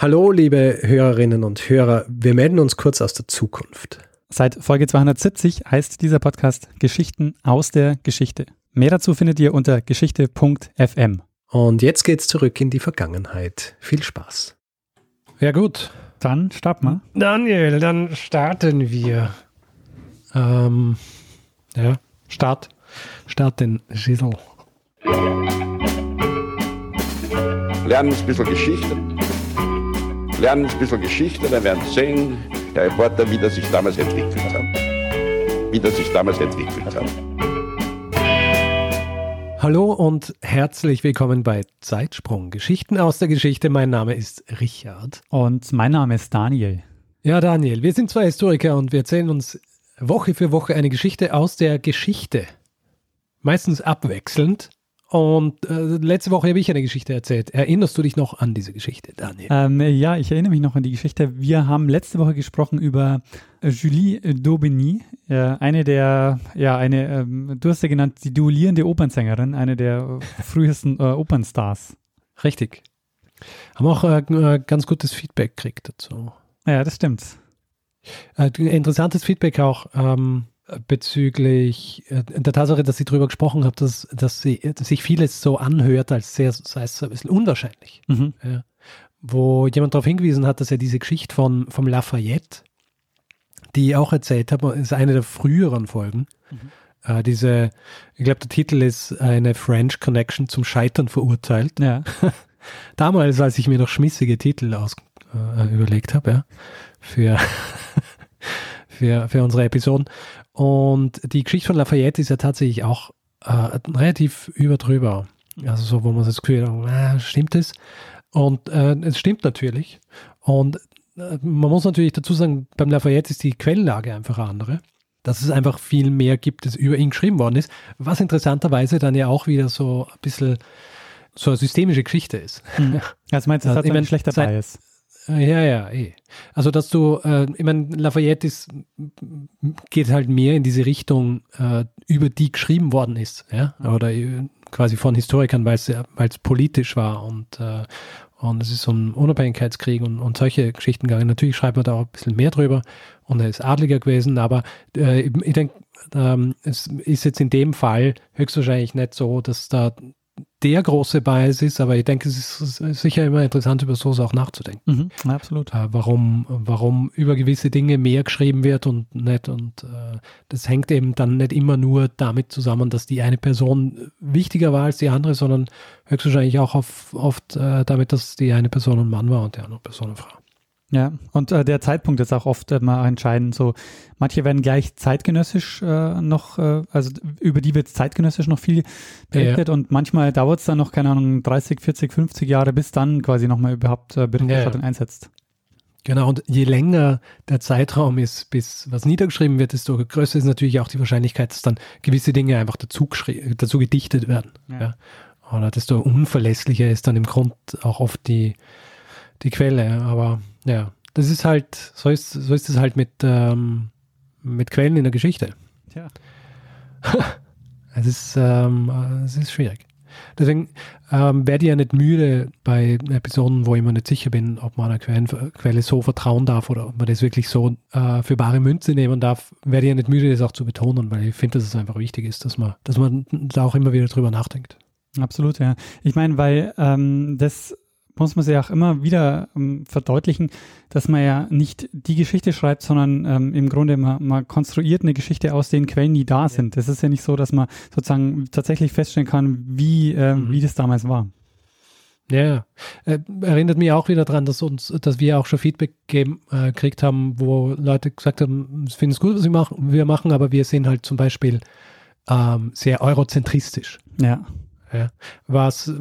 Hallo, liebe Hörerinnen und Hörer. Wir melden uns kurz aus der Zukunft. Seit Folge 270 heißt dieser Podcast Geschichten aus der Geschichte. Mehr dazu findet ihr unter geschichte.fm. Und jetzt geht's zurück in die Vergangenheit. Viel Spaß. Ja, gut. Dann starten wir. Daniel, dann starten wir. Ähm, ja, Start. Start den Schissel. Lernen ein bisschen Geschichte lernen ein bisschen Geschichte, dann werden Sie sehen, der Reporter, wie das sich damals entwickelt hat. Wie das sich damals entwickelt hat. Hallo und herzlich willkommen bei Zeitsprung. Geschichten aus der Geschichte. Mein Name ist Richard. Und mein Name ist Daniel. Ja, Daniel, wir sind zwei Historiker und wir erzählen uns Woche für Woche eine Geschichte aus der Geschichte. Meistens abwechselnd. Und äh, letzte Woche habe ich eine Geschichte erzählt. Erinnerst du dich noch an diese Geschichte, Daniel? Ähm, ja, ich erinnere mich noch an die Geschichte. Wir haben letzte Woche gesprochen über Julie Daubigny, äh, eine der, ja, eine, ähm, du hast ja genannt, die duellierende Opernsängerin, eine der frühesten äh, Opernstars. Richtig. Haben auch äh, ganz gutes Feedback gekriegt dazu. Ja, das stimmt. Äh, interessantes Feedback auch. Ähm, bezüglich äh, der Tatsache, dass sie darüber gesprochen hat, dass, dass, sie, dass sich vieles so anhört, als sehr, sei es ein bisschen unwahrscheinlich. Mhm. Ja. Wo jemand darauf hingewiesen hat, dass er diese Geschichte von, vom Lafayette, die ich auch erzählt habe, ist eine der früheren Folgen. Mhm. Äh, diese, ich glaube, der Titel ist eine French Connection zum Scheitern verurteilt. Ja. Damals, als ich mir noch schmissige Titel aus, äh, überlegt habe, ja, für, für, für unsere Episoden. Und die Geschichte von Lafayette ist ja tatsächlich auch äh, relativ überdrüber. Also so, wo man das Gefühl hat, äh, stimmt es? Und äh, es stimmt natürlich. Und äh, man muss natürlich dazu sagen, beim Lafayette ist die Quellenlage einfach andere. Dass es einfach viel mehr gibt, das über ihn geschrieben worden ist. Was interessanterweise dann ja auch wieder so ein bisschen so eine systemische Geschichte ist. Mhm. Also meinst du, das also, hat ein schlechter Bias? Ja, ja, eh. Also, dass du, äh, ich meine, Lafayette ist, geht halt mehr in diese Richtung, äh, über die geschrieben worden ist, ja, oder äh, quasi von Historikern, weil es politisch war und, äh, und es ist so ein Unabhängigkeitskrieg und, und solche Geschichten gegangen. Natürlich schreibt man da auch ein bisschen mehr drüber und er ist Adliger gewesen, aber äh, ich denke, ähm, es ist jetzt in dem Fall höchstwahrscheinlich nicht so, dass da der große Bias ist, aber ich denke, es ist sicher immer interessant, über sowas auch nachzudenken. Mhm, absolut. Äh, warum, warum über gewisse Dinge mehr geschrieben wird und nicht. Und äh, das hängt eben dann nicht immer nur damit zusammen, dass die eine Person wichtiger war als die andere, sondern höchstwahrscheinlich auch auf, oft äh, damit, dass die eine Person ein Mann war und die andere Person eine Frau. Ja, und äh, der Zeitpunkt ist auch oft immer entscheidend. So, manche werden gleich zeitgenössisch äh, noch, äh, also über die wird zeitgenössisch noch viel berichtet ja. und manchmal dauert es dann noch, keine Ahnung, 30, 40, 50 Jahre, bis dann quasi nochmal überhaupt äh, Berichterstattung ja. einsetzt. Genau, und je länger der Zeitraum ist, bis was niedergeschrieben wird, desto größer ist natürlich auch die Wahrscheinlichkeit, dass dann gewisse Dinge einfach dazu, dazu gedichtet werden. Ja. Oder desto unverlässlicher ist dann im Grund auch oft die, die Quelle. Aber ja, das ist halt, so ist, so ist es halt mit, ähm, mit Quellen in der Geschichte. Tja. es ist, ähm, es ist schwierig. Deswegen ähm, werde ich ja nicht müde bei Episoden, wo ich mir nicht sicher bin, ob man einer Quellen, Quelle so vertrauen darf oder ob man das wirklich so äh, für bare Münze nehmen darf, werde ich ja nicht müde, das auch zu betonen, weil ich finde, dass es einfach wichtig ist, dass man, dass man da auch immer wieder drüber nachdenkt. Absolut, ja. Ich meine, weil ähm, das muss man sich auch immer wieder ähm, verdeutlichen, dass man ja nicht die Geschichte schreibt, sondern ähm, im Grunde man, man, konstruiert eine Geschichte aus den Quellen, die da sind. Das ist ja nicht so, dass man sozusagen tatsächlich feststellen kann, wie, äh, mhm. wie das damals war. Ja, äh, erinnert mich auch wieder daran, dass uns, dass wir auch schon Feedback gegeben, äh, gekriegt haben, wo Leute gesagt haben, ich finde es gut, was wir machen, wir machen, aber wir sind halt zum Beispiel ähm, sehr eurozentristisch. Ja. Ja. Was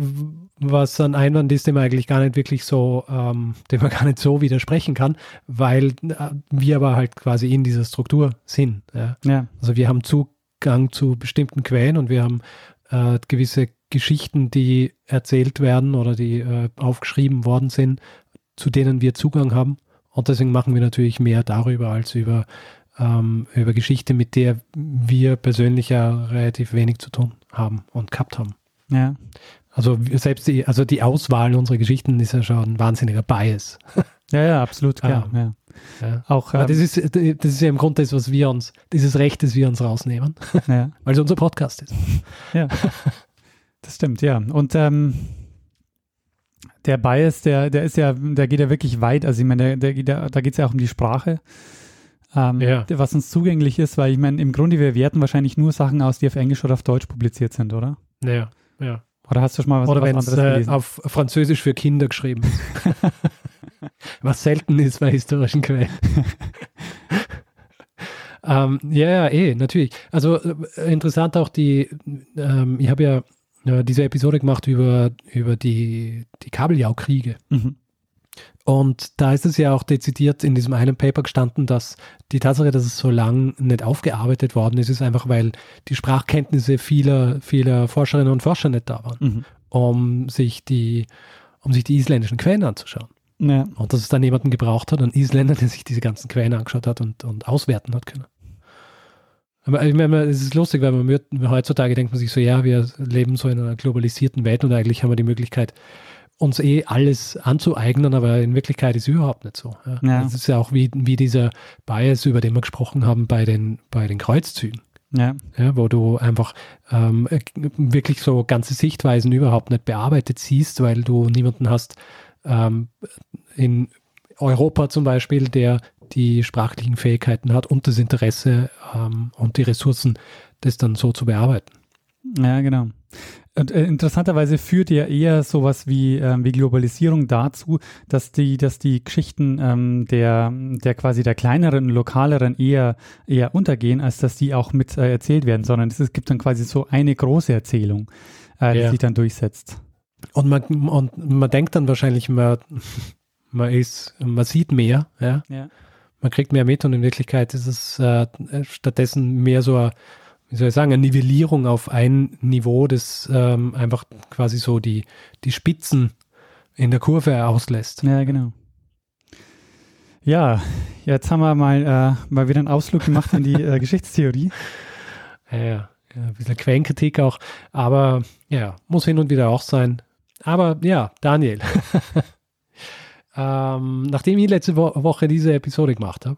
was ein Einwand ist, dem man eigentlich gar nicht wirklich so, ähm, dem man gar nicht so widersprechen kann, weil äh, wir aber halt quasi in dieser Struktur sind. Ja? ja. Also wir haben Zugang zu bestimmten Quellen und wir haben äh, gewisse Geschichten, die erzählt werden oder die äh, aufgeschrieben worden sind, zu denen wir Zugang haben. Und deswegen machen wir natürlich mehr darüber als über, ähm, über Geschichte, mit der wir persönlich ja relativ wenig zu tun haben und gehabt haben. Ja. Also selbst die, also die Auswahl unserer Geschichten ist ja schon ein wahnsinniger Bias. Ja, ja, absolut, klar. Ah. ja. Ja. Auch, Aber ähm, das ist, das ist ja im Grunde das, was wir uns, dieses Recht, das wir uns rausnehmen, ja. weil es unser Podcast ist. Ja, das stimmt, ja. Und ähm, der Bias, der, der ist ja, der geht ja wirklich weit. Also ich meine, der, der, da geht es ja auch um die Sprache, ähm, Ja. was uns zugänglich ist, weil ich meine, im Grunde, wir werten wahrscheinlich nur Sachen aus, die auf Englisch oder auf Deutsch publiziert sind, oder? Ja, ja. Oder hast du schon mal was, Oder was anderes äh, gelesen? auf Französisch für Kinder geschrieben. Was selten ist bei historischen Quellen. ähm, ja, ja, eh, natürlich. Also äh, interessant auch die, ähm, ich habe ja äh, diese Episode gemacht über, über die, die Kabeljau-Kriege. mhm. Und da ist es ja auch dezidiert in diesem einen Paper gestanden, dass die Tatsache, dass es so lang nicht aufgearbeitet worden ist, ist einfach, weil die Sprachkenntnisse vieler, vieler Forscherinnen und Forscher nicht da waren, Mhm. um sich die, um sich die isländischen Quellen anzuschauen. Ja, Und dass es dann jemanden gebraucht hat, einen Isländer, der sich diese ganzen Quellen angeschaut hat und, und auswerten hat können. Aber ich meine, es ist lustig, weil man heutzutage denkt man sich so, ja, wir leben so in einer globalisierten Welt und eigentlich haben wir die Möglichkeit, uns eh alles anzueignen, aber in Wirklichkeit ist es überhaupt nicht so. Ja. Ja. Das ist ja auch wie, wie dieser Bias, über den wir gesprochen haben bei den, bei den Kreuzzügen ja, ja, wo du einfach ähm, äh, wirklich so ganze Sichtweisen überhaupt nicht bearbeitet siehst, weil du niemanden hast ähm, in Europa zum Beispiel, der die sprachlichen Fähigkeiten hat und das Interesse ähm, und die Ressourcen, das dann so zu bearbeiten. ja, genau. Und äh, interessanterweise führt ja eher sowas wie, ähm, wie Globalisierung dazu, dass die, dass die Geschichten ähm, der, der quasi der kleineren, lokaleren eher, eher untergehen, als dass die auch mit äh, erzählt werden, sondern es, es gibt dann quasi so eine große Erzählung, äh, die Ja. sich dann durchsetzt. Und man, und man denkt dann wahrscheinlich, man, man, ist, man sieht mehr, ja, Ja. man kriegt mehr mit und in Wirklichkeit ist es äh, stattdessen mehr so, eine, wie soll ich sagen, eine Nivellierung auf ein Niveau, das ähm, einfach quasi so die, die Spitzen in der Kurve auslässt. Ja, genau. Ja, jetzt haben wir mal, äh, mal wieder einen Ausflug gemacht in die äh, Geschichtstheorie. Ja, ja, ein bisschen Quellenkritik auch, aber ja, muss hin und wieder auch sein. Aber ja, Daniel, ähm, nachdem ich letzte Wo Woche diese Episode gemacht habe,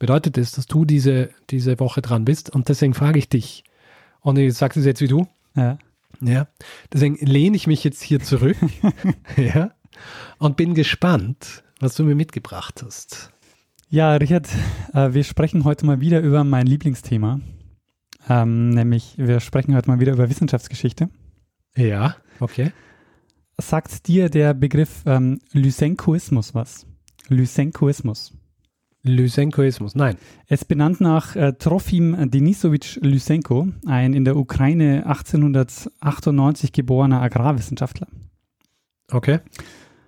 bedeutet das, dass du diese, diese Woche dran bist und deswegen frage ich dich, und ich sage es jetzt wie du, Ja. Ja, deswegen lehne ich mich jetzt hier zurück ja, und bin gespannt, was du mir mitgebracht hast. Ja, Richard, äh, wir sprechen heute mal wieder über mein Lieblingsthema. Ähm, nämlich, wir sprechen heute mal wieder über Wissenschaftsgeschichte. Ja, okay. Sagt dir der Begriff ähm, Lysenkoismus was? Lysenkoismus. Lysenkoismus, nein. Es benannt nach äh, Trofim Denisowitsch Lysenko, ein in der Ukraine 1898 geborener Agrarwissenschaftler. Okay.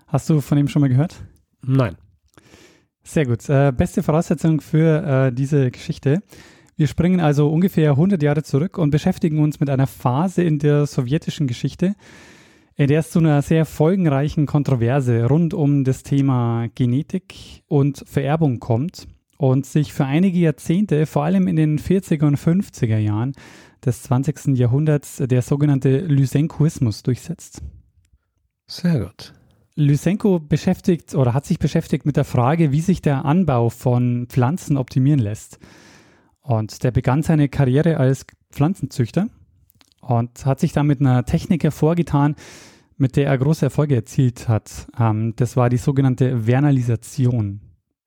Hast du von ihm schon mal gehört? Nein. Sehr gut. Äh, beste Voraussetzung für äh, diese Geschichte. Wir springen also ungefähr 100 Jahre zurück und beschäftigen uns mit einer Phase in der sowjetischen Geschichte, in der es zu einer sehr folgenreichen Kontroverse rund um das Thema Genetik und Vererbung kommt und sich für einige Jahrzehnte, vor allem in den 40er und 50er Jahren des 20. Jahrhunderts, der sogenannte Lysenkoismus durchsetzt. Sehr gut. Lysenko beschäftigt oder hat sich beschäftigt mit der Frage, wie sich der Anbau von Pflanzen optimieren lässt. Und der begann seine Karriere als Pflanzenzüchter und hat sich dann mit einer Technik hervorgetan, mit der er große Erfolge erzielt hat. Ähm, das war die sogenannte Vernalisation.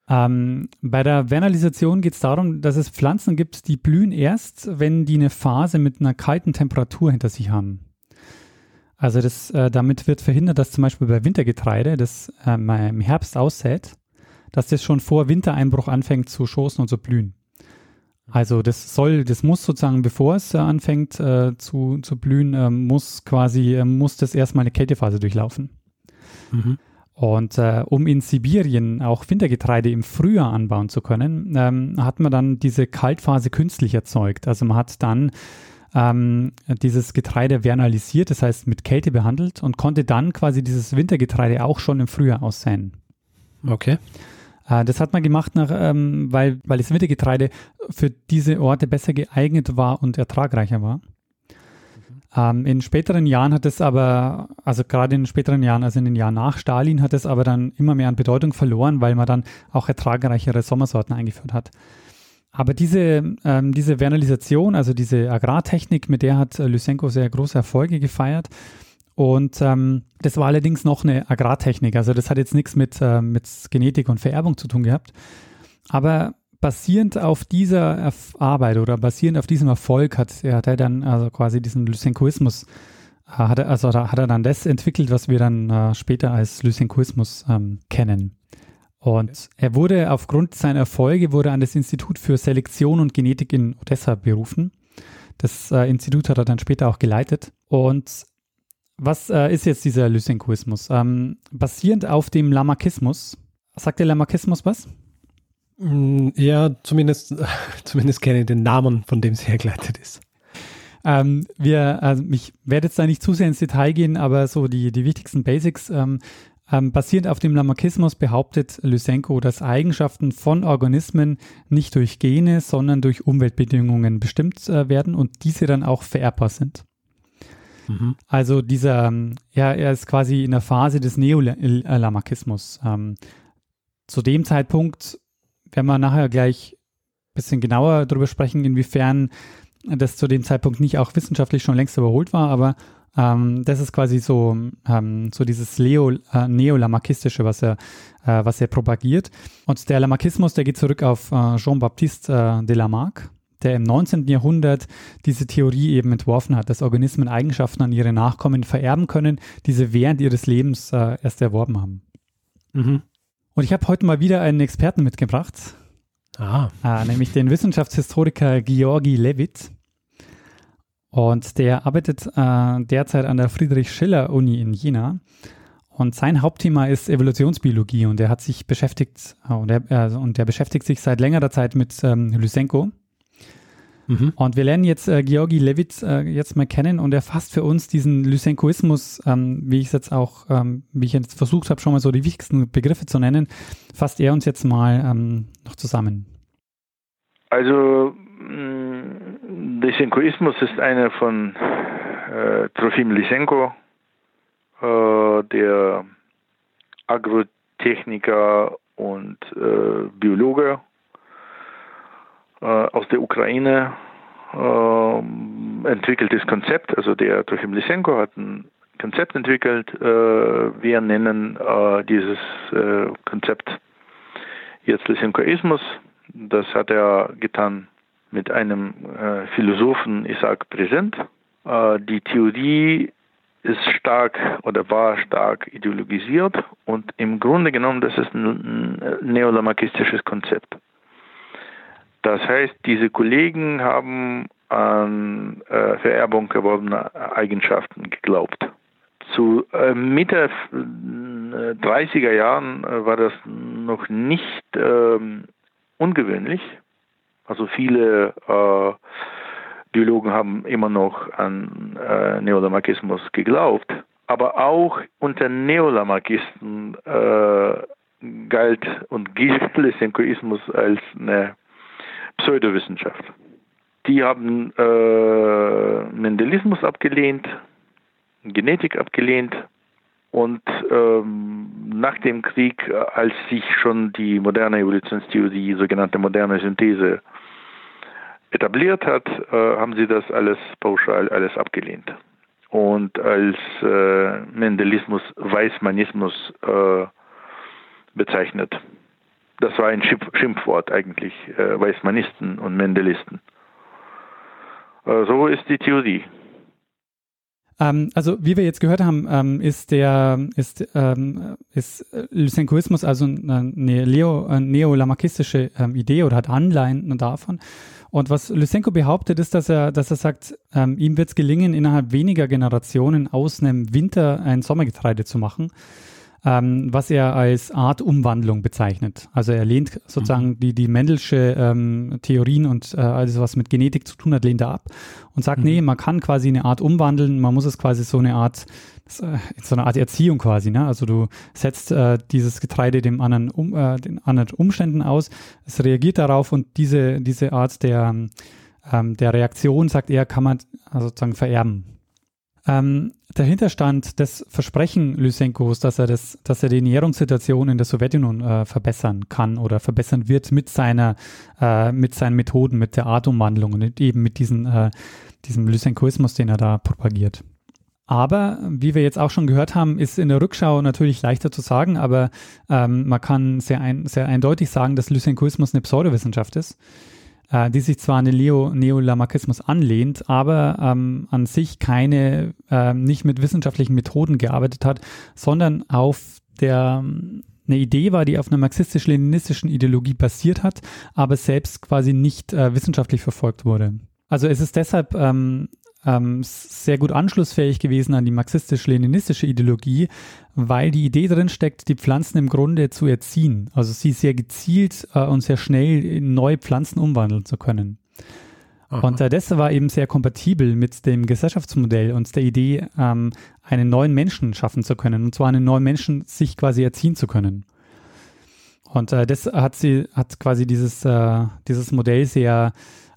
Ähm, bei der Vernalisation geht es darum, dass es Pflanzen gibt, die blühen erst, wenn die eine Phase mit einer kalten Temperatur hinter sich haben. Also das, äh, damit wird verhindert, dass zum Beispiel bei Wintergetreide, das äh, man im Herbst aussät, dass das schon vor Wintereinbruch anfängt zu schoßen und zu blühen. Also das soll, das muss sozusagen, bevor es äh, anfängt äh, zu, zu blühen, äh, muss quasi, äh, muss das erstmal eine Kältephase durchlaufen. Mhm. Und äh, um in Sibirien auch Wintergetreide im Frühjahr anbauen zu können, ähm, hat man dann diese Kaltphase künstlich erzeugt. Also man hat dann ähm, dieses Getreide vernalisiert, das heißt mit Kälte behandelt und konnte dann quasi dieses Wintergetreide auch schon im Frühjahr aussäen. Okay. Äh, das hat man gemacht, nach, ähm, weil, weil das Wintergetreide für diese Orte besser geeignet war und ertragreicher war. Ähm, in späteren Jahren hat es aber, also gerade in den späteren Jahren, also in den Jahren nach Stalin, hat es aber dann immer mehr an Bedeutung verloren, weil man dann auch ertragreichere Sommersorten eingeführt hat. Aber diese, ähm, diese Vernalisation, also diese Agrartechnik, mit der hat äh, Lysenko sehr große Erfolge gefeiert. Und ähm, das war allerdings noch eine Agrartechnik. Also das hat jetzt nichts mit, äh, mit Genetik und Vererbung zu tun gehabt. Aber basierend auf dieser Erf Arbeit oder basierend auf diesem Erfolg hat, hat er dann also quasi diesen Lysenkoismus, äh, hat er, also hat er dann das entwickelt, was wir dann äh, später als Lysenkoismus ähm, kennen. Und er wurde aufgrund seiner Erfolge wurde an das Institut für Selektion und Genetik in Odessa berufen. Das äh, Institut hat er dann später auch geleitet. Und was äh, ist jetzt dieser Lysenkoismus? Ähm, basierend auf dem Lamarckismus. Sagt der Lamarckismus was? Mm, ja, zumindest, zumindest kenne ich den Namen, von dem es hergeleitet ist. Ähm, wir, also ich werde jetzt da nicht zu sehr ins Detail gehen, aber so die, die wichtigsten Basics. Ähm, ähm, basierend auf dem Lamarckismus behauptet Lysenko, dass Eigenschaften von Organismen nicht durch Gene, sondern durch Umweltbedingungen bestimmt äh, werden und diese dann auch vererbbar sind. Mhm. Also dieser, ähm, ja, er ist quasi in der Phase des Neolamarckismus. Ähm, zu dem Zeitpunkt werden wir nachher gleich ein bisschen genauer darüber sprechen, inwiefern das zu dem Zeitpunkt nicht auch wissenschaftlich schon längst überholt war, aber ähm, das ist quasi so, ähm, so dieses Leo, äh, Neolamarckistische, was er, äh, was er propagiert. Und der Lamarckismus, der geht zurück auf äh, Jean-Baptiste äh, de Lamarck, der im 19. Jahrhundert diese Theorie eben entworfen hat, dass Organismen Eigenschaften an ihre Nachkommen vererben können, die sie während ihres Lebens äh, erst erworben haben. Mhm. Und ich habe heute mal wieder einen Experten mitgebracht, ah. äh, nämlich den Wissenschaftshistoriker Georgi Levit. Und der arbeitet äh, derzeit an der Friedrich-Schiller-Uni in Jena. Und sein Hauptthema ist Evolutionsbiologie und er hat sich beschäftigt, äh, und, er, äh, und er beschäftigt sich seit längerer Zeit mit ähm, Lysenko. Mhm. Und wir lernen jetzt äh, Georgi Levit äh, jetzt mal kennen und er fasst für uns diesen Lysenkoismus, ähm, wie ich es jetzt auch, ähm, wie ich jetzt versucht habe, schon mal so die wichtigsten Begriffe zu nennen, fasst er uns jetzt mal ähm, noch zusammen. Also Mm, Lysenkoismus ist einer von äh, Trofim Lysenko, äh, der Agrotechniker und äh, Biologe aus der Ukraine äh, entwickeltes Konzept. Also der Trofim Lysenko hat ein Konzept entwickelt. Äh, wir nennen dieses Konzept jetzt Lysenkoismus. Das hat er getan mit einem äh, Philosophen Isaac Präsent. Äh, die Theorie ist stark oder war stark ideologisiert und im Grunde genommen, das ist ein neolamarkistisches Konzept. Das heißt, diese Kollegen haben an äh, Vererbung erworbener Eigenschaften geglaubt. Zu äh, Mitte 30er äh, Jahren äh, war das noch nicht ähm, ungewöhnlich, also viele äh, Biologen haben immer noch an äh, Neolamarckismus geglaubt, aber auch unter Neolamarckisten galt und gilt Lysenkoismus als eine Pseudowissenschaft. Die haben äh, Mendelismus abgelehnt, Genetik abgelehnt und ähm, nach dem Krieg, als sich schon die moderne Evolutionstheorie, die sogenannte moderne Synthese, etabliert hat, äh, haben sie das alles pauschal alles abgelehnt. Und als äh, Mendelismus, Weismannismus äh, bezeichnet. Das war ein Schimpfwort eigentlich, äh, Weismannisten und Mendelisten. Äh, so ist die Theorie. Ähm, also wie wir jetzt gehört haben, ähm, ist der ist ähm, ist Lysenkoismus also eine Leo, eine neolamarkistische ähm, Idee oder hat Anleihen davon. Und was Lysenko behauptet, ist, dass er, dass er sagt, ähm, ihm wird es gelingen, innerhalb weniger Generationen aus einem Winter ein Sommergetreide zu machen ähm, was er als Artumwandlung bezeichnet. Also er lehnt sozusagen mhm. die, die Mendelsche ähm, Theorien und äh, alles, was mit Genetik zu tun hat, lehnt er ab und sagt, mhm. nee, man kann quasi eine Art umwandeln, man muss es quasi so eine Art, äh, so eine Art Erziehung quasi, ne? Also du setzt äh, dieses Getreide dem anderen, um, äh, den anderen Umständen aus, es reagiert darauf und diese, diese Art der, ähm, der Reaktion, sagt er, kann man also sozusagen vererben. Ähm, dahinter stand das Versprechen Lysenkos, dass er das, dass er die Nährungssituation in der Sowjetunion äh, verbessern kann oder verbessern wird mit seiner, äh, mit seinen Methoden, mit der Atomwandlung und eben mit diesen, äh, diesem Lysenkoismus, den er da propagiert. Aber wie wir jetzt auch schon gehört haben, ist in der Rückschau natürlich leichter zu sagen, aber ähm, man kann sehr, ein, sehr eindeutig sagen, dass Lysenkoismus eine Pseudowissenschaft ist äh, die sich zwar an den Leo Neolamarckismus anlehnt, aber ähm, an sich keine, äh, nicht mit wissenschaftlichen Methoden gearbeitet hat, sondern auf der eine Idee war, die auf einer marxistisch-leninistischen Ideologie basiert hat, aber selbst quasi nicht äh, wissenschaftlich verfolgt wurde. Also es ist deshalb ähm, ähm, sehr gut anschlussfähig gewesen an die marxistisch-leninistische Ideologie, weil die Idee drin steckt, die Pflanzen im Grunde zu erziehen. Also sie sehr gezielt äh, und sehr schnell in neue Pflanzen umwandeln zu können. Aha. Und äh, das war eben sehr kompatibel mit dem Gesellschaftsmodell und der Idee, ähm, einen neuen Menschen schaffen zu können. Und zwar einen neuen Menschen sich quasi erziehen zu können. Und äh, das hat sie, hat quasi dieses, äh, dieses Modell sehr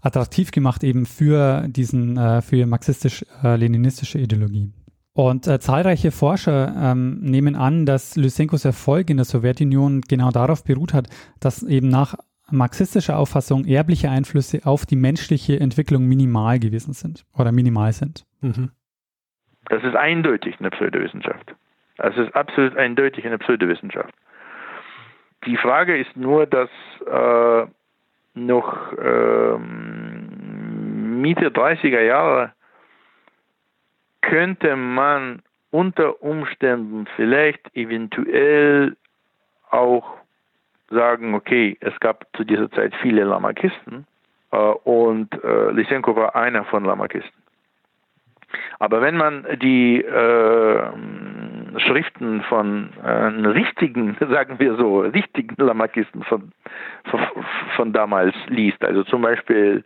attraktiv gemacht eben für diesen, äh, für marxistisch-leninistische Ideologie. Und äh, zahlreiche Forscher ähm, nehmen an, dass Lysenkos Erfolg in der Sowjetunion genau darauf beruht hat, dass eben nach marxistischer Auffassung erbliche Einflüsse auf die menschliche Entwicklung minimal gewesen sind oder minimal sind. Mhm. Das ist eindeutig eine Pseudowissenschaft. Das ist absolut eindeutig eine Pseudowissenschaft. Die Frage ist nur, dass äh, noch ähm, Mitte 30er Jahre könnte man unter Umständen vielleicht eventuell auch sagen, okay, es gab zu dieser Zeit viele Lamarckisten äh, und äh, Lysenko war einer von Lamarckisten. Aber wenn man die äh, Schriften von äh, richtigen, sagen wir so, richtigen Lamarckisten von, von, von damals liest, also zum Beispiel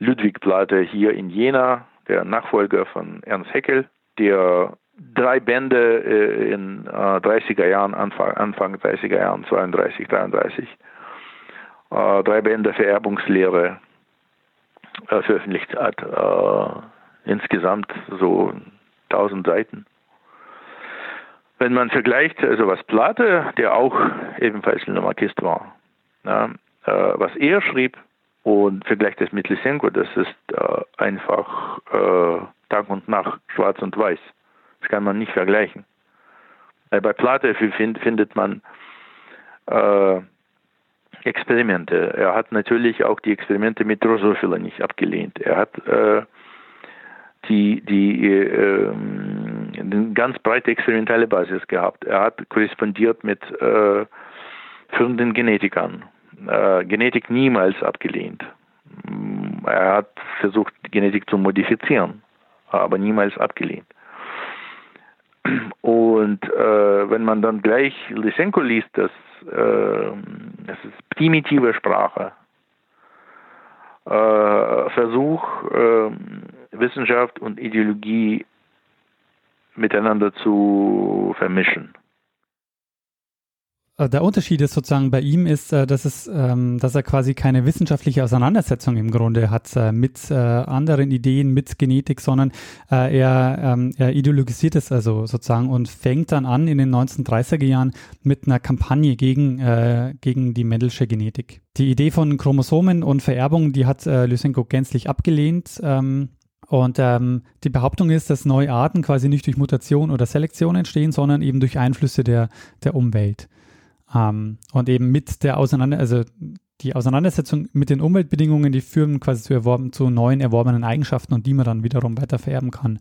Ludwig Plate hier in Jena, der Nachfolger von Ernst Haeckel, der drei Bände äh, in äh, 30er Jahren, Anfang, Anfang 30er Jahren, 32, 33, äh, drei Bände Vererbungslehre äh, veröffentlicht hat. Äh, insgesamt so 1000 Seiten. Wenn man vergleicht, also was Platte, der auch ebenfalls ein Lamarckist war, äh, was er schrieb und vergleicht das mit Lysenko, das ist äh, einfach äh, Tag und Nacht, schwarz und weiß. Das kann man nicht vergleichen. Bei Platte find, findet man äh, Experimente. Er hat natürlich auch die Experimente mit Drosophila nicht abgelehnt. Er hat äh, die, die äh, eine ganz breite experimentelle Basis gehabt. Er hat korrespondiert mit äh, führenden Genetikern. Äh, Genetik niemals abgelehnt. Er hat versucht, Genetik zu modifizieren, aber niemals abgelehnt. Und äh, wenn man dann gleich Lysenko liest, das, äh, das ist primitive Sprache, äh, Versuch, äh, Wissenschaft und Ideologie miteinander zu vermischen. Äh, der Unterschied ist sozusagen bei ihm ist, äh, dass es, ähm, dass er quasi keine wissenschaftliche Auseinandersetzung im Grunde hat äh, mit anderen Ideen, mit Genetik, sondern er, ähm, er ideologisiert es also sozusagen und fängt dann an in den 1930er Jahren mit einer Kampagne gegen, gegen die Mendelsche Genetik. Die Idee von Chromosomen und Vererbung, die hat Lysenko gänzlich abgelehnt. Ähm, und ähm, die Behauptung ist, dass neue Arten quasi nicht durch Mutation oder Selektion entstehen, sondern eben durch Einflüsse der, der Umwelt. Ähm, und eben mit der Auseinander, also die Auseinandersetzung mit den Umweltbedingungen, die führen quasi zu, erworben, zu neuen erworbenen Eigenschaften und die man dann wiederum weiter vererben kann.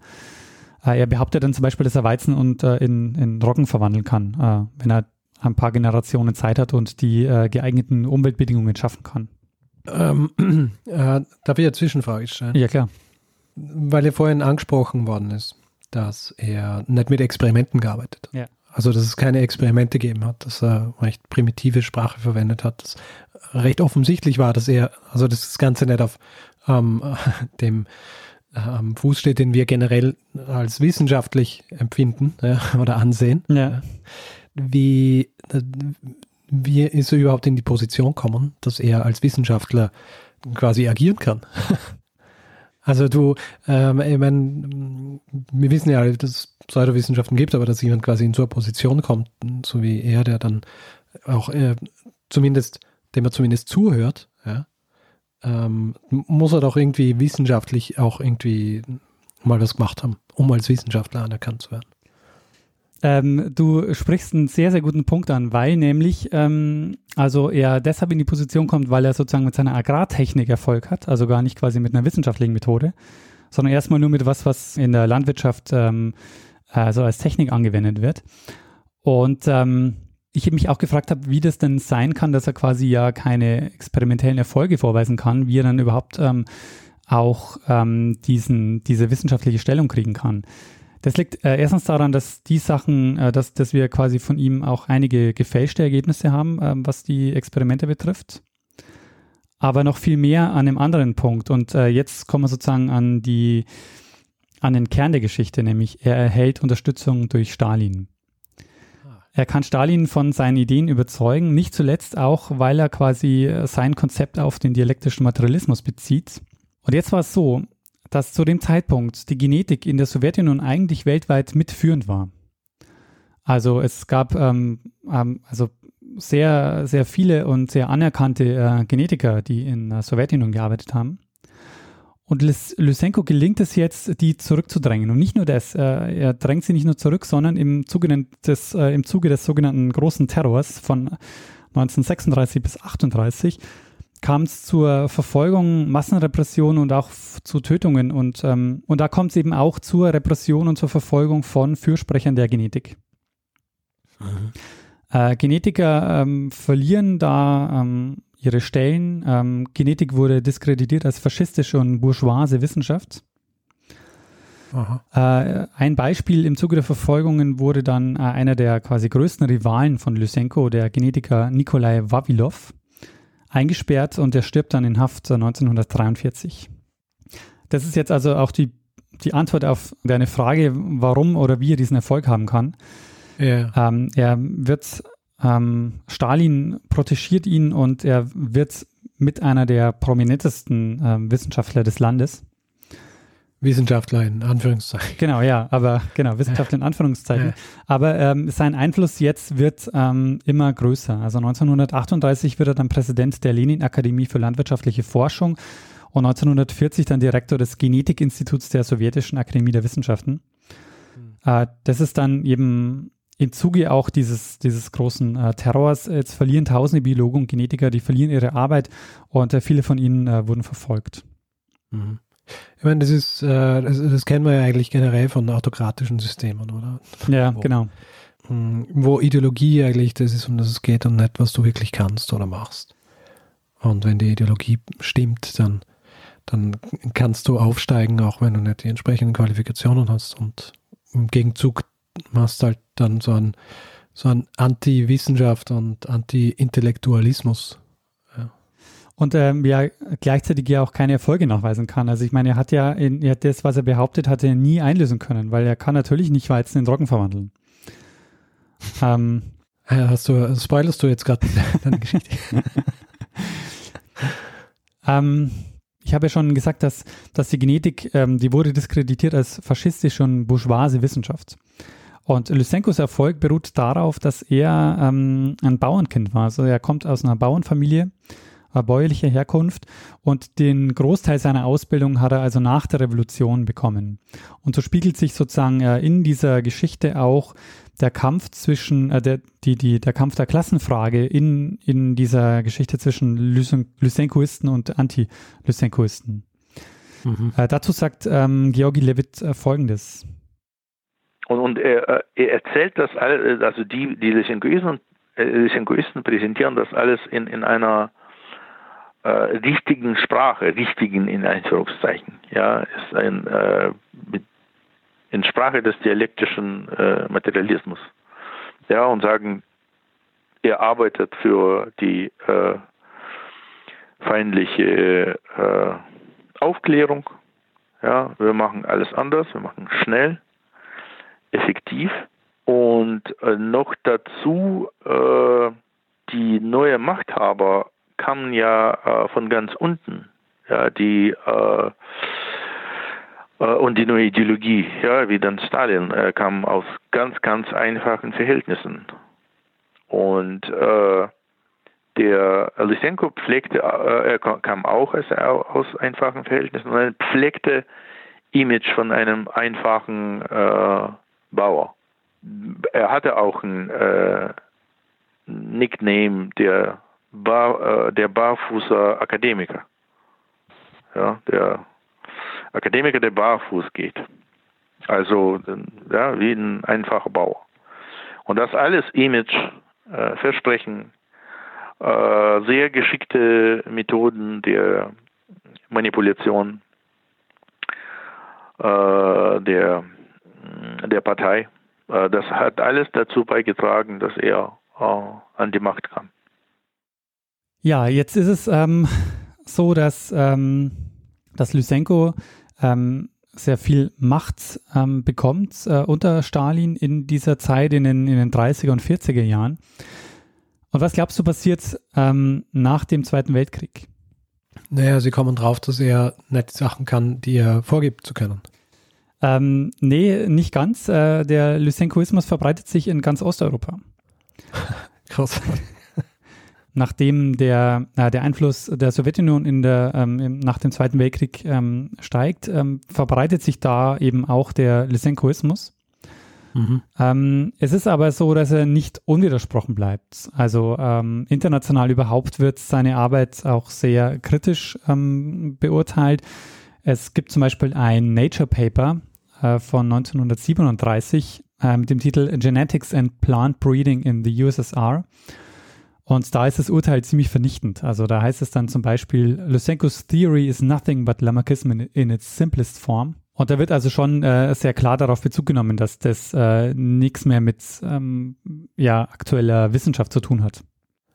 Äh, er behauptet dann zum Beispiel, dass er Weizen und äh, in, in Roggen verwandeln kann, äh, wenn er ein paar Generationen Zeit hat und die äh, geeigneten Umweltbedingungen schaffen kann. Ähm, äh, darf ich eine Zwischenfrage stellen? Ja, klar. Weil er vorhin angesprochen worden ist, dass er nicht mit Experimenten gearbeitet hat. Ja. Also, dass es keine Experimente gegeben hat, dass er recht primitive Sprache verwendet hat, dass recht offensichtlich war, dass er, also dass das Ganze nicht auf ähm, dem ähm, Fuß steht, den wir generell als wissenschaftlich empfinden ja, oder ansehen. Ja. Wie, wie ist er überhaupt in die Position gekommen, dass er als Wissenschaftler quasi agieren kann? Also du, ähm, ich meine, wir wissen ja, dass es Pseudowissenschaften gibt, aber dass jemand quasi in so eine Position kommt, so wie er, der dann auch äh, zumindest, dem er zumindest zuhört, ja, ähm, muss er doch irgendwie wissenschaftlich auch irgendwie mal was gemacht haben, um als Wissenschaftler anerkannt zu werden. Ähm, du sprichst einen sehr, sehr guten Punkt an, weil nämlich, ähm, also er deshalb in die Position kommt, weil er sozusagen mit seiner Agrartechnik Erfolg hat, also gar nicht quasi mit einer wissenschaftlichen Methode, sondern erstmal nur mit was, was in der Landwirtschaft ähm, also als Technik angewendet wird. Und ähm, ich mich auch gefragt habe, wie das denn sein kann, dass er quasi ja keine experimentellen Erfolge vorweisen kann, wie er dann überhaupt ähm, auch ähm, diesen, diese wissenschaftliche Stellung kriegen kann. Das liegt äh, erstens daran, dass die Sachen, äh, dass, dass wir quasi von ihm auch einige gefälschte Ergebnisse haben, äh, was die Experimente betrifft. Aber noch viel mehr an einem anderen Punkt. Und äh, jetzt kommen wir sozusagen an die, an den Kern der Geschichte, nämlich er erhält Unterstützung durch Stalin. Er kann Stalin von seinen Ideen überzeugen, nicht zuletzt auch, weil er quasi sein Konzept auf den dialektischen Materialismus bezieht. Und jetzt war es so, dass zu dem Zeitpunkt die Genetik in der Sowjetunion eigentlich weltweit mitführend war. Also es gab ähm, ähm, also sehr, sehr viele und sehr anerkannte äh, Genetiker, die in der Sowjetunion gearbeitet haben. Und Lysenko gelingt es jetzt, die zurückzudrängen. Und nicht nur das, äh, er drängt sie nicht nur zurück, sondern im Zuge des, äh, im Zuge des sogenannten großen Terrors von 1936 bis 1938 kam es zur Verfolgung, Massenrepression und auch zu Tötungen. Und, ähm, und da kommt es eben auch zur Repression und zur Verfolgung von Fürsprechern der Genetik. Mhm. Äh, Genetiker ähm, verlieren da ähm, ihre Stellen. Ähm, Genetik wurde diskreditiert als faschistische und bourgeoise Wissenschaft. Äh, ein Beispiel im Zuge der Verfolgungen wurde dann äh, einer der quasi größten Rivalen von Lysenko, der Genetiker Nikolai Vavilov eingesperrt und er stirbt dann in Haft 1943. Das ist jetzt also auch die, die Antwort auf deine Frage, warum oder wie er diesen Erfolg haben kann. Yeah. Ähm, er wird, ähm, Stalin protegiert ihn und er wird mit einer der prominentesten ähm, Wissenschaftler des Landes. Wissenschaftler in Anführungszeichen. Genau, ja, aber genau, Wissenschaftler in Anführungszeichen. Ja. Aber ähm, sein Einfluss jetzt wird ähm, immer größer. Also 1938 wird er dann Präsident der Lenin-Akademie für landwirtschaftliche Forschung und 1940 dann Direktor des Genetikinstituts der Sowjetischen Akademie der Wissenschaften. Mhm. Äh, das ist dann eben im Zuge auch dieses, dieses großen äh, Terrors. Jetzt verlieren tausende Biologen und Genetiker, die verlieren ihre Arbeit und äh, viele von ihnen äh, wurden verfolgt. Mhm. Ich meine, das ist, äh, das, das, kennen wir ja eigentlich generell von autokratischen Systemen, oder? Ja, wo, genau. Hm, wo Ideologie eigentlich das ist, um das es geht und nicht, was du wirklich kannst oder machst. Und wenn die Ideologie stimmt, dann, dann kannst du aufsteigen, auch wenn du nicht die entsprechenden Qualifikationen hast. Und im Gegenzug machst du halt dann so ein, so ein Anti-Wissenschaft und Anti-Intellektualismus und ähm, ja gleichzeitig ja auch keine Erfolge nachweisen kann. Also ich meine, er hat ja, in, er hat das, was er behauptet, hat er nie einlösen können, weil er kann natürlich nicht Weizen in Roggen verwandeln. ähm, Hast du, spoilerst du jetzt gerade deine Geschichte? ähm, ich habe ja schon gesagt, dass, dass die Genetik, ähm, die wurde diskreditiert als faschistische und bourgeoise Wissenschaft. Und Lysenkos Erfolg beruht darauf, dass er ähm, ein Bauernkind war. Also er kommt aus einer Bauernfamilie bäuerlicher Herkunft und den Großteil seiner Ausbildung hat er also nach der Revolution bekommen. Und so spiegelt sich sozusagen äh, in dieser Geschichte auch der Kampf zwischen, äh, der, die, die, der Kampf der Klassenfrage in, in dieser Geschichte zwischen Lysen Lysenkoisten und Anti-Lysenkoisten. Mhm. Äh, dazu sagt ähm, Georgi Levitt äh, Folgendes. Und, und er, äh, er, erzählt das, all, also die, die Lysenkoisten, äh, Lysenkoisten präsentieren das alles in, in einer äh, richtigen Sprache, richtigen in Anführungszeichen, ja, ist ein äh, mit, in Sprache des dialektischen äh, Materialismus, ja, und sagen, er arbeitet für die äh, feindliche äh, Aufklärung, ja, wir machen alles anders, wir machen schnell, effektiv und äh, noch dazu die neue Machthaber kamen ja äh, von ganz unten. Ja, die äh, Äh, und die neue Ideologie, ja, wie dann Stalin, äh, kam aus ganz, ganz einfachen Verhältnissen. Und äh, der Lysenko pflegte, äh, er kam auch aus, aus einfachen Verhältnissen und er pflegte Image von einem einfachen äh, Bauer. Er hatte auch ein Nickname, der, Bar, äh, der Barfußer Akademiker. Ja, der Akademiker, der barfuß geht. Also ja, wie ein einfacher Bauer. Und das alles Image, äh, Versprechen, äh, sehr geschickte Methoden der Manipulation äh, der, der Partei. Äh, das hat alles dazu beigetragen, dass er äh, an die Macht kam. Ja, jetzt ist es ähm, so, dass, ähm, dass Lysenko ähm, sehr viel Macht ähm, bekommt äh, unter Stalin in dieser Zeit, in den, in den 30er und 40er Jahren. Und was glaubst du passiert ähm, nach dem Zweiten Weltkrieg? Naja, sie kommen drauf, dass er nicht Sachen kann, die er vorgibt zu können. Ähm, nee, nicht ganz. Äh, der Lysenkoismus verbreitet sich in ganz Osteuropa. Krass. Nachdem der, äh, der Einfluss der Sowjetunion in der, ähm, nach dem Zweiten Weltkrieg ähm, steigt, ähm, verbreitet sich da eben auch der Lysenkoismus. Mhm. Ähm, es ist aber so, dass er nicht unwidersprochen bleibt. Also ähm, international überhaupt wird seine Arbeit auch sehr kritisch beurteilt. Es gibt zum Beispiel ein Nature Paper äh, von 1937 äh, mit dem Titel Genetics and Plant Breeding in the USSR. Und da ist das Urteil ziemlich vernichtend. Also da heißt es dann zum Beispiel, Lysenko's theory is nothing but Lamarckism in, in its simplest form. Und da wird also schon äh, sehr klar darauf Bezug genommen, dass das äh, nichts mehr mit ähm, ja, aktueller Wissenschaft zu tun hat.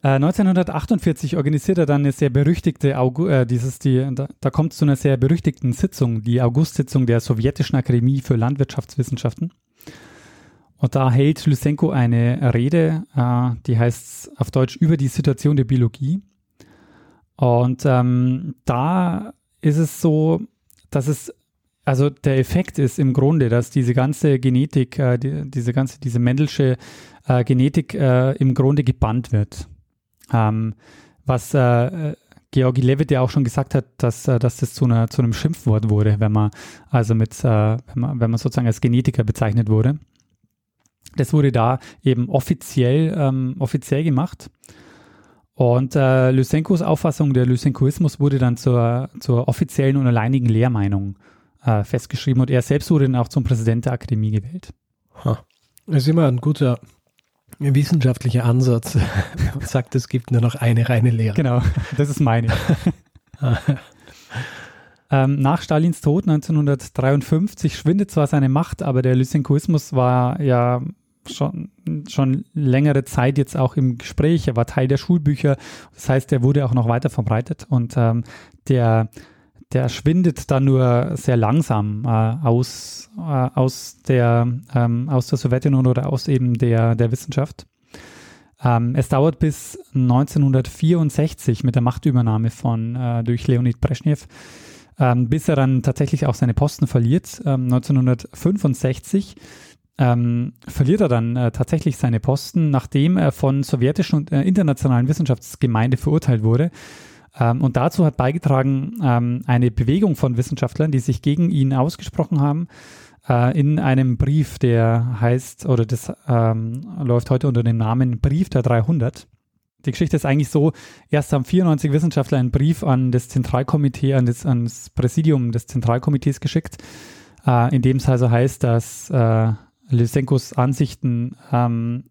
Äh, 1948 organisiert er dann eine sehr berüchtigte, August, äh, dieses, die, da, da kommt es zu einer sehr berüchtigten Sitzung, die August-Sitzung der Sowjetischen Akademie für Landwirtschaftswissenschaften. Und da hält Lysenko eine Rede, äh, die heißt auf Deutsch über die Situation der Biologie. Und ähm, da ist es so, dass es also der Effekt ist im Grunde, dass diese ganze Genetik, äh, die, diese ganze, diese Mendelsche äh, Genetik äh, im Grunde gebannt wird. Ähm, was äh, Georgi Levitt ja auch schon gesagt hat, dass, äh, dass das zu, einer, zu einem Schimpfwort wurde, wenn man also mit, wenn man, wenn man sozusagen als Genetiker bezeichnet wurde. Das wurde da eben offiziell, ähm, offiziell gemacht. Und äh, Lysenkos Auffassung, der Lysenkoismus, wurde dann zur, zur offiziellen und alleinigen Lehrmeinung äh, festgeschrieben und er selbst wurde dann auch zum Präsident der Akademie gewählt. Ha. Das ist immer ein guter wissenschaftlicher Ansatz. Man sagt, es gibt nur noch eine reine Lehre. Genau, das ist meine. ähm, nach Stalins Tod 1953 schwindet zwar seine Macht, aber der Lysenkoismus war ja schon, schon längere Zeit jetzt auch im Gespräch. Er war Teil der Schulbücher. Das heißt, er wurde auch noch weiter verbreitet und ähm, der der schwindet dann nur sehr langsam äh, aus, äh, aus, der, ähm, aus der Sowjetunion oder aus eben der, der Wissenschaft. Ähm, es dauert bis 1964 mit der Machtübernahme von äh, durch Leonid Brezhnev, ähm, bis er dann tatsächlich auch seine Posten verliert. 1965 ähm, verliert er dann äh, tatsächlich seine Posten, nachdem er von sowjetischen und äh, internationalen Wissenschaftsgemeinde verurteilt wurde ähm, und dazu hat beigetragen ähm, eine Bewegung von Wissenschaftlern, die sich gegen ihn ausgesprochen haben, äh, in einem Brief, der heißt, oder das ähm, läuft heute unter dem Namen Brief der 300. Die Geschichte ist eigentlich so, erst haben 94 Wissenschaftler einen Brief an das Zentralkomitee, an das, an das Präsidium des Zentralkomitees geschickt, äh, in dem es also heißt, dass äh, Lysenkos Ansichten ähm,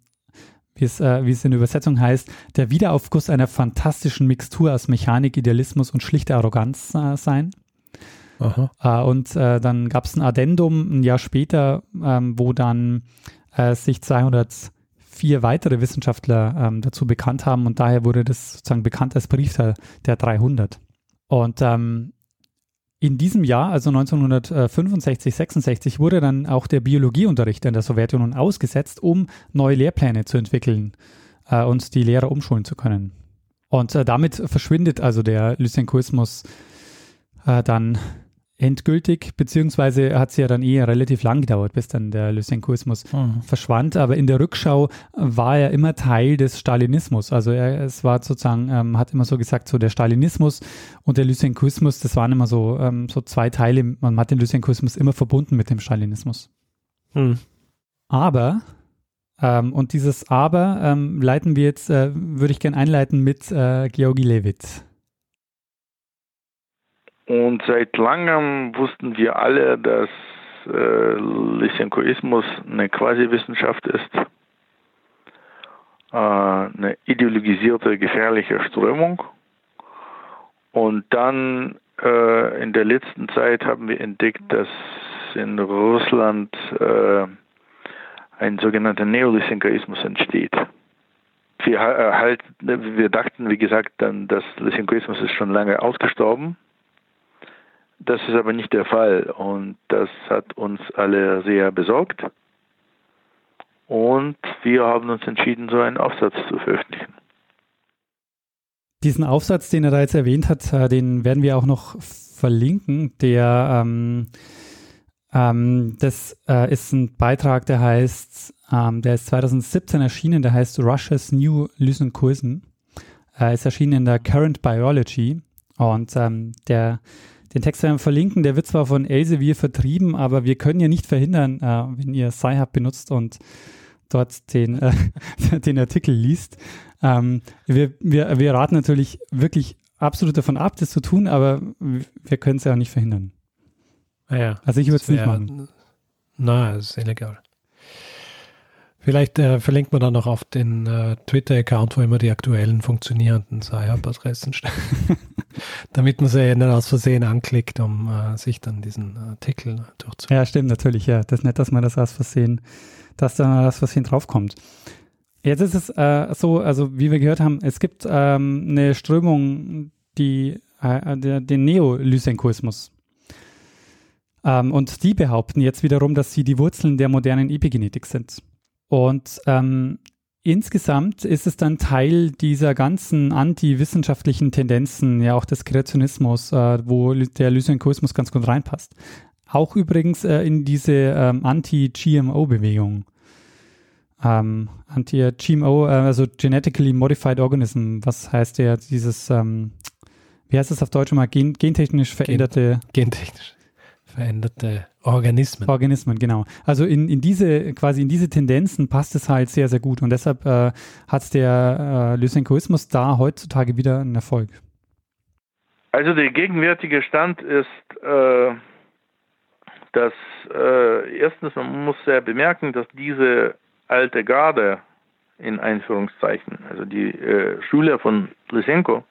wie es, äh, wie es in der Übersetzung heißt, der Wiederaufguss einer fantastischen Mixtur aus Mechanik, Idealismus und schlichter Arroganz äh, sein. Äh, und äh, dann gab es ein Addendum ein Jahr später, ähm, wo dann äh, sich 204 weitere Wissenschaftler ähm, dazu bekannt haben und daher wurde das sozusagen bekannt als Brief der, der 300. Und ähm, in diesem Jahr, also 1965, 66, wurde dann auch der Biologieunterricht in der Sowjetunion ausgesetzt, um neue Lehrpläne zu entwickeln äh, und die Lehrer umschulen zu können. Und äh, damit verschwindet also der Lysenkoismus äh, dann endgültig, beziehungsweise hat es ja dann eh relativ lang gedauert, bis dann der Lysenkoismus mhm. verschwand. Aber in der Rückschau war er immer Teil des Stalinismus. Also er, es war sozusagen, ähm, hat immer so gesagt, so der Stalinismus und der Lysenkoismus, das waren immer so, ähm, so zwei Teile. Man hat den Lysenkoismus immer verbunden mit dem Stalinismus. Mhm. Aber ähm, und dieses Aber ähm, leiten wir jetzt, äh, würde ich gerne einleiten mit äh, Georgi Levit. Und seit langem wussten wir alle, dass äh, Lysenkoismus eine Quasi-Wissenschaft ist, äh, eine ideologisierte, gefährliche Strömung. Und dann äh, in der letzten Zeit haben wir entdeckt, dass in Russland äh, ein sogenannter Neolysenkoismus entsteht. Wir, äh, halt, wir dachten, wie gesagt, dann, dass Lysenkoismus ist schon lange ausgestorben das ist aber nicht der Fall und das hat uns alle sehr besorgt. Und wir haben uns entschieden, so einen Aufsatz zu veröffentlichen. Diesen Aufsatz, den er da jetzt erwähnt hat, äh, den werden wir auch noch verlinken. Der, ähm, ähm, das äh, ist ein Beitrag, der heißt, ähm, der ist 2017 erschienen, der heißt Russia's New Lysenkoisen. Er ist erschienen in der Current Biology und ähm, der den Text werden wir verlinken. Der wird zwar von Elsevier vertrieben, aber wir können ja nicht verhindern, äh, wenn ihr Sci-Hub benutzt und dort den, äh, den Artikel liest. Ähm, wir, wir, wir raten natürlich wirklich absolut davon ab, das zu tun, aber wir können es ja auch nicht verhindern. Ja, also ich würde es nicht machen. Nein, ist illegal. Vielleicht äh, verlinkt man dann noch auf den äh, Twitter-Account, wo immer die aktuellen funktionierenden Sci-Hub-Adressen stehen. Damit man sie nicht aus Versehen anklickt, um äh, sich dann diesen Artikel durchzuführen. Ja, stimmt, natürlich, ja. Das ist nett, dass man das aus Versehen, dass da aus Versehen draufkommt. Jetzt ist es äh, so, also wie wir gehört haben, es gibt ähm, eine Strömung, die äh, der, den Neolysenkoismus. Ähm, und die behaupten jetzt wiederum, dass sie die Wurzeln der modernen Epigenetik sind. Und ähm, insgesamt ist es dann Teil dieser ganzen antiwissenschaftlichen Tendenzen, ja auch des Kreationismus, äh, wo der Lysenkoismus ganz gut reinpasst. Auch übrigens äh, in diese ähm, Anti-GMO-Bewegung. Ähm, Anti-GMO, äh, also Genetically Modified Organism, was heißt ja dieses, ähm, wie heißt das auf Deutsch mal, gen gentechnisch veränderte. Gen gentechnisch veränderte Organismen. Organismen, genau. Also in, in diese, quasi in diese Tendenzen passt es halt sehr, sehr gut. Und deshalb äh, hat der äh, Lysenkoismus da heutzutage wieder einen Erfolg. Also der gegenwärtige Stand ist, äh, dass äh, erstens, man muss sehr bemerken, dass diese alte Garde in Einführungszeichen, also die äh, Schüler von Lysenko,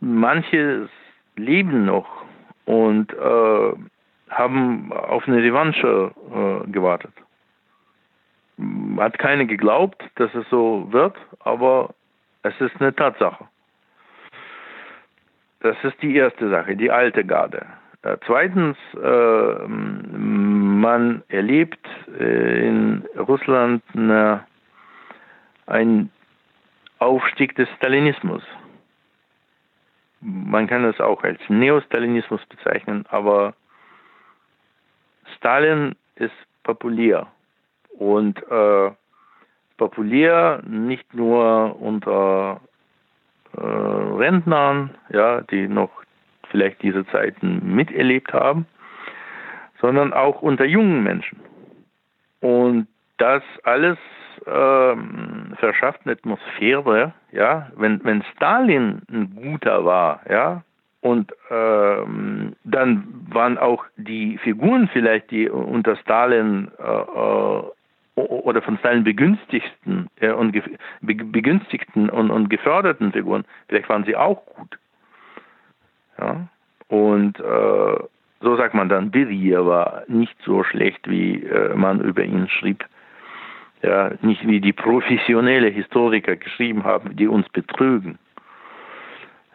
manche leben noch und äh, haben auf eine Revanche äh, gewartet. Hat keine geglaubt, dass es so wird, aber es ist eine Tatsache. Das ist die erste Sache, die alte Garde. Äh, zweitens, äh, man erlebt äh, in Russland eine, einen Aufstieg des Stalinismus. Man kann es auch als Neostalinismus bezeichnen, aber Stalin ist populär und äh, populär nicht nur unter äh, Rentnern, ja, die noch vielleicht diese Zeiten miterlebt haben, sondern auch unter jungen Menschen. Und das alles äh, verschafft eine Atmosphäre, ja, wenn, wenn Stalin ein guter war, ja, und ähm, dann waren auch die Figuren vielleicht, die unter Stalin äh, äh oder von Stalin begünstigten äh, und begünstigten und, und geförderten Figuren, vielleicht waren sie auch gut. Ja? Und äh, so sagt man dann, Beria war nicht so schlecht, wie äh, man über ihn schrieb. Ja, nicht wie die professionelle Historiker geschrieben haben, die uns betrügen.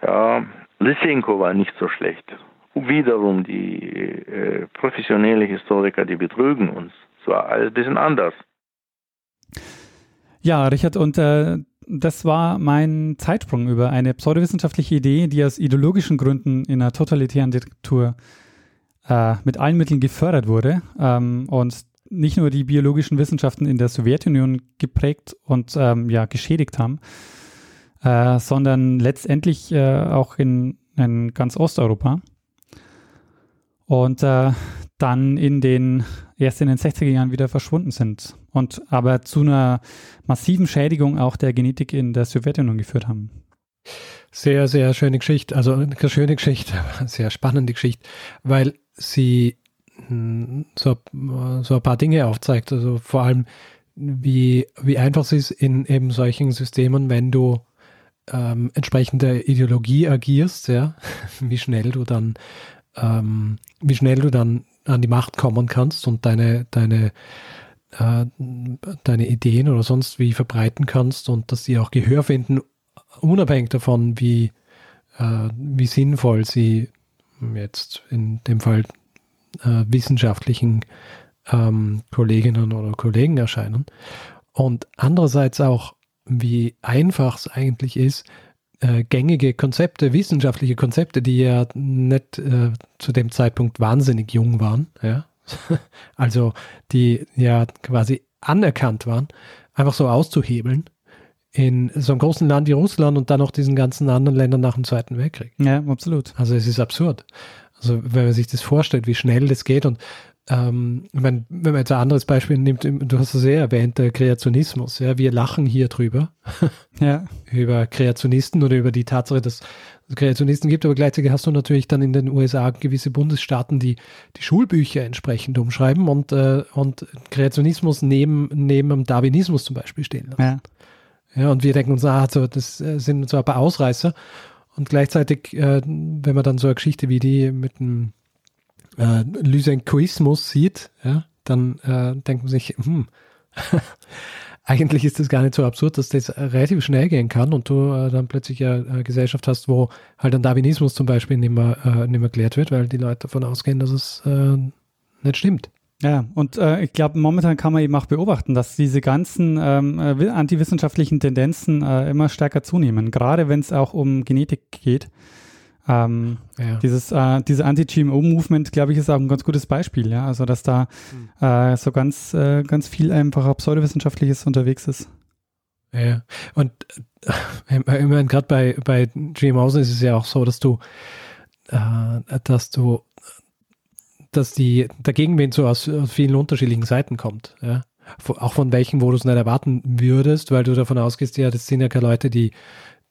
Ja, Lysenko war nicht so schlecht. Wiederum die äh, professionelle Historiker, die betrügen uns. Es war alles ein bisschen anders. Ja, Richard, und äh, das war mein Zeitsprung über eine pseudowissenschaftliche Idee, die aus ideologischen Gründen in einer totalitären Diktatur äh, mit allen Mitteln gefördert wurde ähm, und nicht nur die biologischen Wissenschaften in der Sowjetunion geprägt und ähm, ja, geschädigt haben, äh, sondern letztendlich äh, auch in, in, ganz Osteuropa. Und äh, dann in den erst in den 60er Jahren wieder verschwunden sind und aber zu einer massiven Schädigung auch der Genetik in der Sowjetunion geführt haben. Sehr, sehr schöne Geschichte, also eine schöne Geschichte, sehr spannende Geschichte, weil sie so, so ein paar Dinge aufzeigt. Also vor allem, wie, wie einfach es ist in eben solchen Systemen, wenn du ähm, entsprechende Ideologie agierst, ja, wie schnell du dann, ähm, wie schnell du dann an die Macht kommen kannst und deine, deine, äh, deine Ideen oder sonst wie verbreiten kannst und dass sie auch Gehör finden, unabhängig davon, wie, äh, wie sinnvoll sie jetzt in dem Fall äh, wissenschaftlichen ähm, Kolleginnen oder Kollegen erscheinen. Und andererseits auch, wie einfach es eigentlich ist, äh, gängige Konzepte, wissenschaftliche Konzepte, die ja nicht äh, zu dem Zeitpunkt wahnsinnig jung waren, ja, also die ja quasi anerkannt waren, einfach so auszuhebeln in so einem großen Land wie Russland und dann auch diesen ganzen anderen Ländern nach dem Zweiten Weltkrieg. Ja, absolut. Also es ist absurd. Also wenn man sich das vorstellt, wie schnell das geht und ähm, meine, wenn man jetzt ein anderes Beispiel nimmt, du hast es ja erwähnt, der Kreationismus. Ja, wir lachen hier drüber. Ja. über Kreationisten oder über die Tatsache, dass es Kreationisten gibt, aber gleichzeitig hast du natürlich dann in den USA gewisse Bundesstaaten, die die Schulbücher entsprechend umschreiben und, äh, und Kreationismus neben, neben dem Darwinismus zum Beispiel stehen lassen. Ja. Ja, und wir denken uns, ah, so, das äh, sind so ein paar Ausreißer. Und gleichzeitig, äh, wenn man dann so eine Geschichte wie die mit dem äh, Lysenkoismus sieht, ja, dann äh, denkt man sich, hm, eigentlich ist das gar nicht so absurd, dass das relativ schnell gehen kann und du äh, dann plötzlich eine Gesellschaft hast, wo halt ein Darwinismus zum Beispiel nicht mehr, äh, nicht mehr erklärt wird, weil die Leute davon ausgehen, dass es äh, nicht stimmt. Ja, und äh, ich glaube, momentan kann man eben auch beobachten, dass diese ganzen ähm, äh, antiwissenschaftlichen Tendenzen äh, immer stärker zunehmen, gerade wenn es auch um Genetik geht. Ähm, ja. Dieses, äh, diese Anti-GMO-Movement, glaube ich, ist auch ein ganz gutes Beispiel, ja. Also, dass da mhm. äh, so ganz, äh, ganz viel einfach Pseudowissenschaftliches unterwegs ist. Ja, und äh, meine, gerade bei, bei GMOs ist es ja auch so, dass du, äh, dass du, dass die, der Gegenwind so aus, aus vielen unterschiedlichen Seiten kommt, ja. Auch von welchen, wo du es nicht erwarten würdest, weil du davon ausgehst, ja, das sind ja keine Leute, die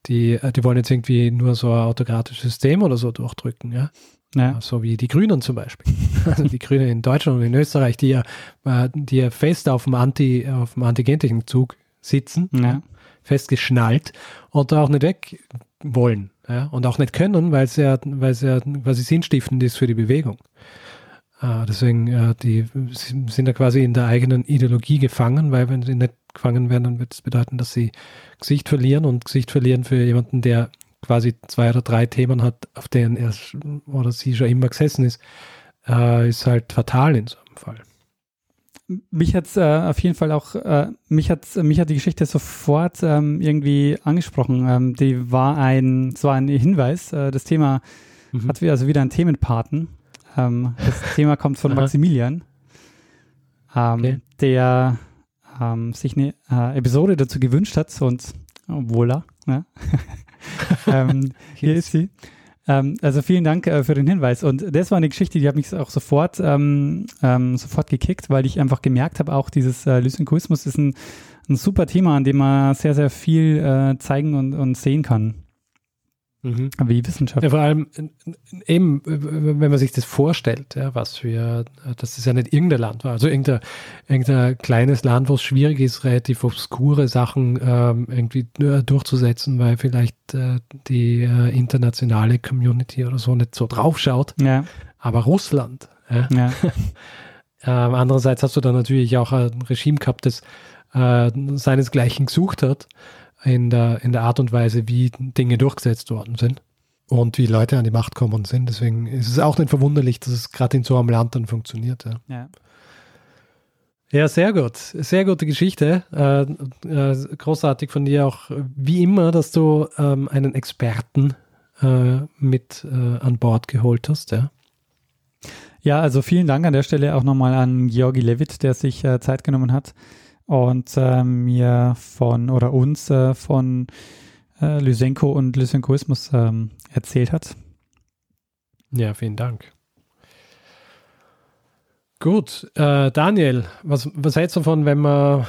die, äh, die wollen jetzt irgendwie nur so ein autokratisches System oder so durchdrücken, ja. Ja. So wie die Grünen zum Beispiel. Also die Grünen in Deutschland und in Österreich, die ja, äh, die ja fest auf dem Anti, auf dem antigentischen Zug sitzen, ja. festgeschnallt und da auch nicht weg wollen, ja, und auch nicht können, weil es ja, weil es ja quasi sinnstiftend ist für die Bewegung. Äh, deswegen, äh, die sind da quasi in der eigenen Ideologie gefangen, weil wenn sie nicht gefangen werden, dann wird es bedeuten, dass sie Gesicht verlieren und Gesicht verlieren für jemanden, der quasi zwei oder drei Themen hat, auf denen er oder sie schon immer gesessen ist, äh, ist halt fatal in so einem Fall. Mich hat es äh, auf jeden Fall auch, äh, mich, hat's, mich hat die Geschichte sofort ähm, irgendwie angesprochen. Ähm, die war ein, es war ein Hinweis, äh, das Thema mhm. hat also wieder einen Themenpaten. Ähm, das Thema kommt von Maximilian, ähm, okay. der ähm, sich eine äh, Episode dazu gewünscht hat und oh, voila, ja. ähm, hier ist sie. Ähm, also vielen Dank äh, für den Hinweis. Und das war eine Geschichte, die hat mich auch sofort, ähm, sofort gekickt, weil ich einfach gemerkt habe, auch dieses äh, Lysenkoismus ist ein, ein super Thema, an dem man sehr, sehr viel äh, zeigen und, und sehen kann. Mhm. Wie Wissenschaft. Ja, vor allem eben, wenn man sich das vorstellt, ja, was wir, dass das ja nicht irgendein Land war, also irgendein, irgendein kleines Land, wo es schwierig ist, relativ obskure Sachen ähm, irgendwie durchzusetzen, weil vielleicht äh, die äh, internationale Community oder so nicht so draufschaut. Ja. Aber Russland. Ja. ja. ähm, andererseits hast du dann natürlich auch ein Regime gehabt, das äh, seinesgleichen gesucht hat in der, in der Art und Weise, wie Dinge durchgesetzt worden sind und wie Leute an die Macht kommen sind. Deswegen ist es auch nicht verwunderlich, dass es gerade in so einem Land dann funktioniert. Ja. ja. Ja, sehr gut. Sehr gute Geschichte. Äh, äh, großartig von dir auch, wie immer, dass du ähm, einen Experten äh, mit äh, an Bord geholt hast. Ja. ja, also vielen Dank an der Stelle auch nochmal an Georgi Levitt, der sich äh, Zeit genommen hat und äh, mir von oder uns von Lysenko und Lysenkoismus ähm, erzählt hat. Ja, vielen Dank. Gut, äh, Daniel, was, was hältst du davon, wenn wir,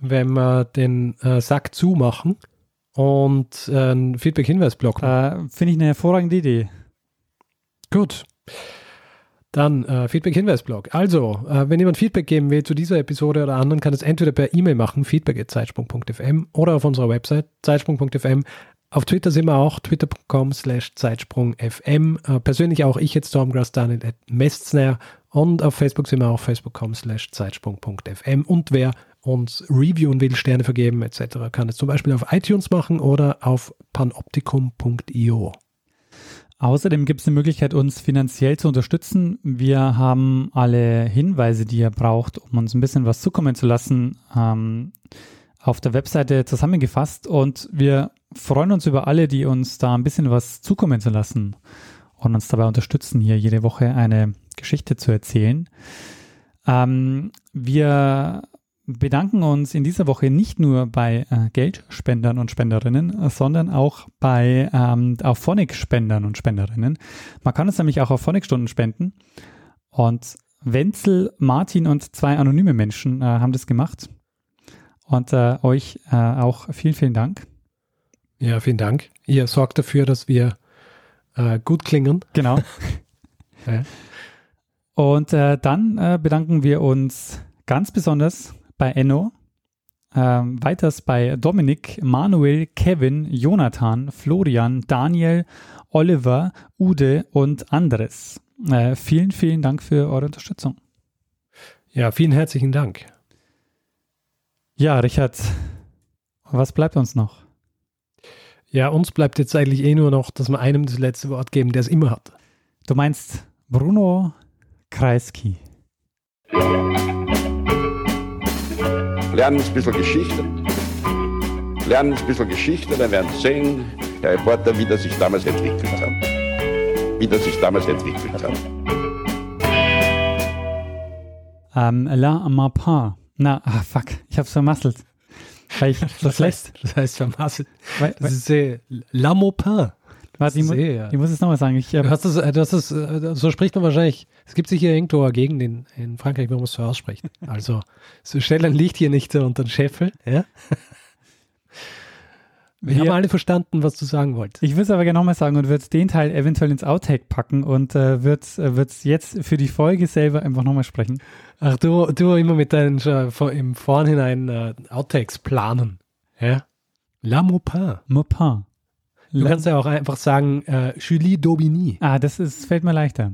wenn wir den äh, Sack zumachen und äh, einen Feedback-Hinweis-Block machen? Äh, finde ich eine hervorragende Idee. Gut. Dann äh, Feedback-Hinweis-Blog. Also, äh, wenn jemand Feedback geben will zu dieser Episode oder anderen, kann es entweder per E-Mail machen, feedback.zeitsprung.fm oder auf unserer Website zeitsprung.fm. Auf Twitter sind wir auch, twitter.com slash zeitsprungfm. Äh, persönlich auch ich jetzt Stormgrass Daniel at Mestner und auf Facebook sind wir auch facebook.com slash zeitsprung.fm. Und wer uns reviewen will, Sterne vergeben etc., kann es zum Beispiel auf iTunes machen oder auf panoptikum.io. Außerdem gibt es eine Möglichkeit, uns finanziell zu unterstützen. Wir haben alle Hinweise, die ihr braucht, um uns ein bisschen was zukommen zu lassen, ähm, auf der Webseite zusammengefasst und wir freuen uns über alle, die uns da ein bisschen was zukommen zu lassen und uns dabei unterstützen, hier jede Woche eine Geschichte zu erzählen. Ähm, wir bedanken uns in dieser Woche nicht nur bei äh, Geldspendern und Spenderinnen, sondern auch bei ähm, Phonic-Spendern und Spenderinnen. Man kann uns nämlich auch auf Phonic-Stunden spenden. Und Wenzel, Martin und zwei anonyme Menschen äh, haben das gemacht. Und äh, euch äh, auch vielen, vielen Dank. Ja, vielen Dank. Ihr sorgt dafür, dass wir äh, gut klingen. Genau. ja. Und dann bedanken wir uns ganz besonders bei Enno, ähm, weiters bei Dominik, Manuel, Kevin, Jonathan, Florian, Daniel, Oliver, Ude und Andres. Äh, vielen, vielen Dank für eure Unterstützung. Ja, vielen herzlichen Dank. Ja, Richard, was bleibt uns noch? Ja, uns bleibt jetzt eigentlich eh nur noch, dass wir einem das letzte Wort geben, der es immer hat. Du meinst Bruno Kreisky. Lernen ein bisschen Geschichte. Lernen ein bisschen Geschichte, dann werden Sie sehen, der Reporter, wie das sich damals entwickelt hat. Wie das sich damals entwickelt hat. Ähm, La Mappa. Na, ah, fuck, ich hab's vermasselt. Weil ich, das, heißt, das heißt vermasselt. Weil, das ist äh, La Maupin. Warte, ich, mu ich muss es nochmal sagen. Ich, äh, das, äh, das, äh, so spricht man wahrscheinlich. Es gibt sicher irgendwo eine Gegend in, Frankreich, wo man es so ausspricht. Also, so stellen liegt hier nicht so unter den Scheffel. Ja? Wir, Wir haben alle verstanden, was du sagen wolltest. Ich würde es aber gerne nochmal sagen und würde den Teil eventuell ins Outtake packen und äh, würde es jetzt für die Folge selber einfach nochmal sprechen. Ach, du, du immer mit deinen äh, im Vorhinein äh, Outtakes planen. Ja? La Maupin. Maupin. Du kannst ja auch einfach sagen, äh, Julie Daubigny. Ah, das ist, fällt mir leichter.